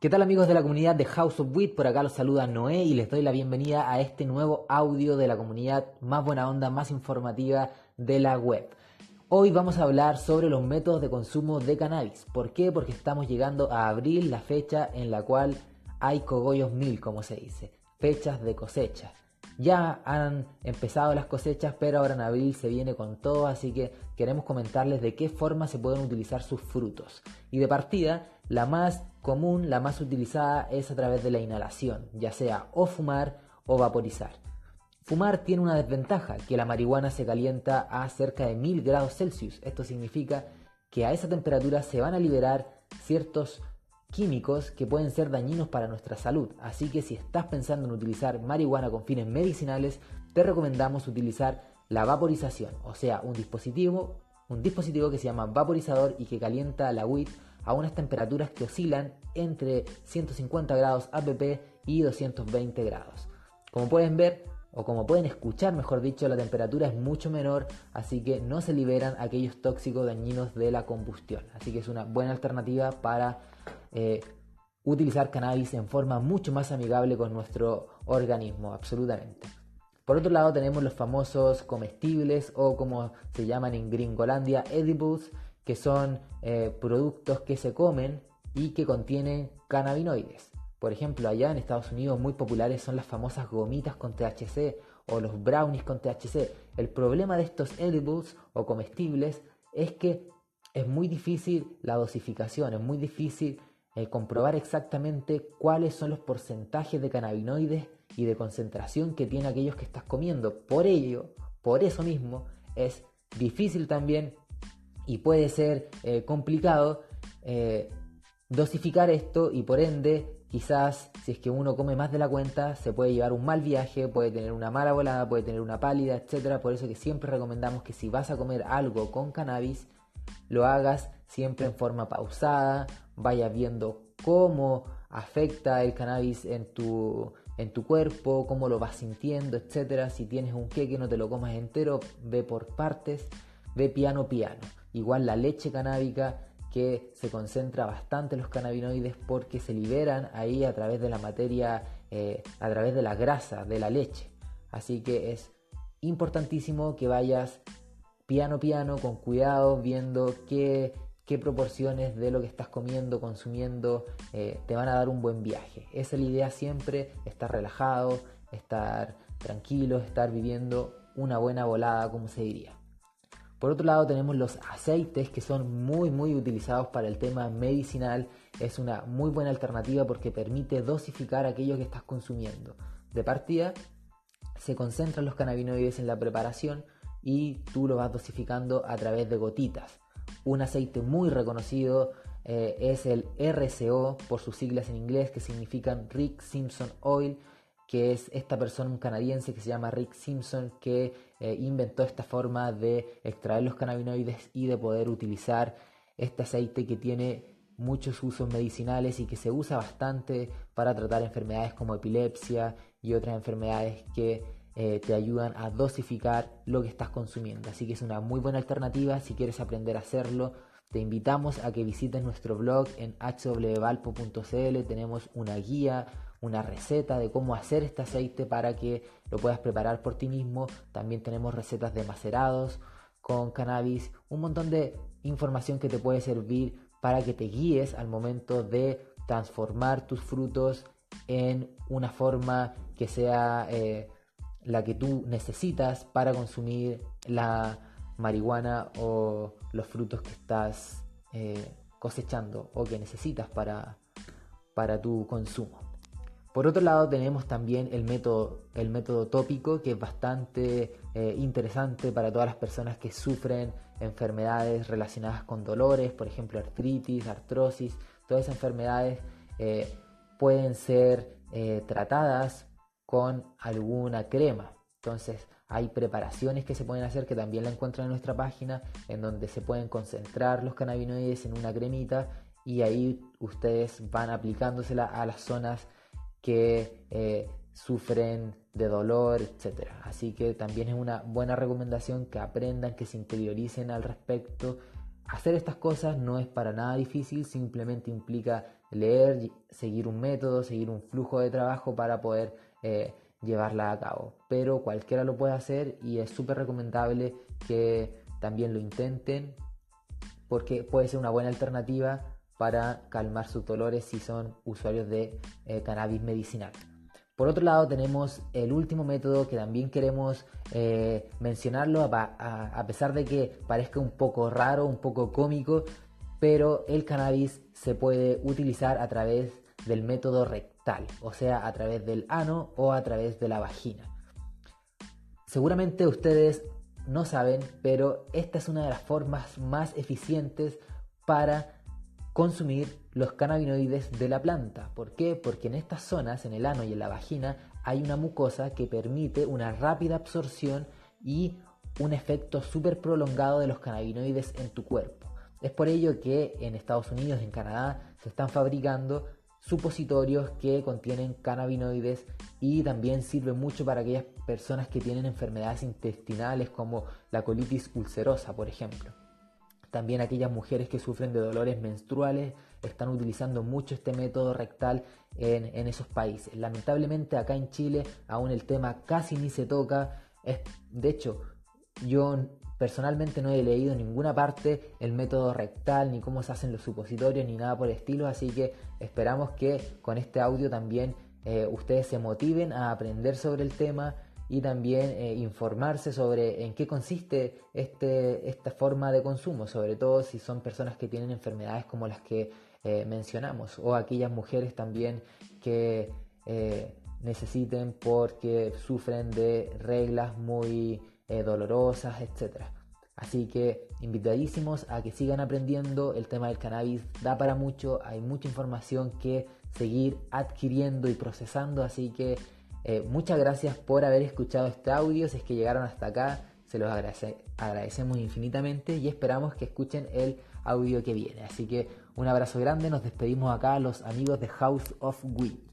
¿Qué tal amigos de la comunidad de House of Wit? Por acá los saluda Noé y les doy la bienvenida a este nuevo audio de la comunidad más buena onda, más informativa de la web. Hoy vamos a hablar sobre los métodos de consumo de cannabis. ¿Por qué? Porque estamos llegando a abril, la fecha en la cual hay cogollos mil, como se dice, fechas de cosecha. Ya han empezado las cosechas, pero ahora en abril se viene con todo, así que queremos comentarles de qué forma se pueden utilizar sus frutos. Y de partida, la más común, la más utilizada es a través de la inhalación, ya sea o fumar o vaporizar. Fumar tiene una desventaja, que la marihuana se calienta a cerca de 1000 grados Celsius. Esto significa que a esa temperatura se van a liberar ciertos químicos que pueden ser dañinos para nuestra salud. Así que si estás pensando en utilizar marihuana con fines medicinales, te recomendamos utilizar la vaporización, o sea, un dispositivo, un dispositivo que se llama vaporizador y que calienta la weed a unas temperaturas que oscilan entre 150 grados APP y 220 grados. Como pueden ver, o como pueden escuchar, mejor dicho, la temperatura es mucho menor, así que no se liberan aquellos tóxicos dañinos de la combustión. Así que es una buena alternativa para eh, utilizar cannabis en forma mucho más amigable con nuestro organismo, absolutamente. Por otro lado tenemos los famosos comestibles o como se llaman en Gringolandia, edibles, que son eh, productos que se comen y que contienen cannabinoides. Por ejemplo, allá en Estados Unidos muy populares son las famosas gomitas con THC o los brownies con THC. El problema de estos edibles o comestibles es que es muy difícil la dosificación, es muy difícil eh, comprobar exactamente cuáles son los porcentajes de cannabinoides y de concentración que tiene aquellos que estás comiendo. Por ello, por eso mismo, es difícil también y puede ser eh, complicado eh, dosificar esto y por ende quizás si es que uno come más de la cuenta se puede llevar un mal viaje, puede tener una mala volada, puede tener una pálida, etc. Por eso que siempre recomendamos que si vas a comer algo con cannabis, lo hagas siempre en forma pausada, vayas viendo cómo afecta el cannabis en tu, en tu cuerpo, cómo lo vas sintiendo, etc. Si tienes un queque no te lo comas entero, ve por partes, ve piano piano. Igual la leche canábica que se concentra bastante los cannabinoides porque se liberan ahí a través de la materia, eh, a través de la grasa de la leche. Así que es importantísimo que vayas piano piano, con cuidado, viendo qué, proporciones de lo que estás comiendo, consumiendo, eh, te van a dar un buen viaje. Esa es la idea siempre, estar relajado, estar tranquilo, estar viviendo una buena volada, como se diría. Por otro lado tenemos los aceites que son muy muy utilizados para el tema medicinal. Es una muy buena alternativa porque permite dosificar aquello que estás consumiendo. De partida se concentran los cannabinoides en la preparación y tú lo vas dosificando a través de gotitas. Un aceite muy reconocido eh, es el RCO por sus siglas en inglés que significan Rick Simpson Oil que es esta persona, un canadiense que se llama Rick Simpson, que eh, inventó esta forma de extraer los cannabinoides y de poder utilizar este aceite que tiene muchos usos medicinales y que se usa bastante para tratar enfermedades como epilepsia y otras enfermedades que eh, te ayudan a dosificar lo que estás consumiendo. Así que es una muy buena alternativa si quieres aprender a hacerlo. Te invitamos a que visites nuestro blog en hwvalpo.cl. Tenemos una guía, una receta de cómo hacer este aceite para que lo puedas preparar por ti mismo. También tenemos recetas de macerados con cannabis, un montón de información que te puede servir para que te guíes al momento de transformar tus frutos en una forma que sea eh, la que tú necesitas para consumir la marihuana o los frutos que estás eh, cosechando o que necesitas para, para tu consumo. Por otro lado tenemos también el método, el método tópico que es bastante eh, interesante para todas las personas que sufren enfermedades relacionadas con dolores, por ejemplo artritis, artrosis, todas esas enfermedades eh, pueden ser eh, tratadas con alguna crema. Entonces hay preparaciones que se pueden hacer que también la encuentran en nuestra página en donde se pueden concentrar los cannabinoides en una cremita y ahí ustedes van aplicándosela a las zonas que eh, sufren de dolor, etc. Así que también es una buena recomendación que aprendan, que se interioricen al respecto hacer estas cosas no es para nada difícil, simplemente implica leer, seguir un método, seguir un flujo de trabajo para poder eh, llevarla a cabo. Pero cualquiera lo puede hacer y es súper recomendable que también lo intenten porque puede ser una buena alternativa para calmar sus dolores si son usuarios de eh, cannabis medicinal. Por otro lado tenemos el último método que también queremos eh, mencionarlo a, pesar de que parezca un poco raro, un poco cómico, pero el cannabis se puede utilizar a través del método rectal, o sea, a través del ano o a través de la vagina. Seguramente ustedes no saben, pero esta es una de las formas más eficientes para consumir los cannabinoides de la planta. ¿Por qué? Porque en estas zonas, en el ano y en la vagina, hay una mucosa que permite una rápida absorción y un efecto súper prolongado de los cannabinoides en tu cuerpo. Es por ello que en Estados Unidos, en Canadá, se están fabricando supositorios que contienen cannabinoides y también sirve mucho para aquellas personas que tienen enfermedades intestinales como la colitis ulcerosa, por ejemplo. También aquellas mujeres que sufren de dolores menstruales están utilizando mucho este método rectal en, esos países. Lamentablemente acá en Chile aún el tema casi ni se toca. Es, de hecho, yo personalmente no he leído en ninguna parte el método rectal, ni cómo se hacen los supositorios, ni nada por el estilo. Así que esperamos que con este audio también eh, ustedes se motiven a aprender sobre el tema y también eh, informarse sobre en qué consiste este, esta forma de consumo, sobre todo si son personas que tienen enfermedades como las que eh, mencionamos o aquellas mujeres también que eh, necesiten porque sufren de reglas muy dolorosas, etc. Así que invitadísimos a que sigan aprendiendo, el tema del cannabis da para mucho, hay mucha información que seguir adquiriendo y procesando, así que eh, muchas gracias por haber escuchado este audio. Si es que llegaron hasta acá, se los agradecemos infinitamente y esperamos que escuchen el audio que viene. Así que un abrazo grande, nos despedimos acá los amigos de House of Weed.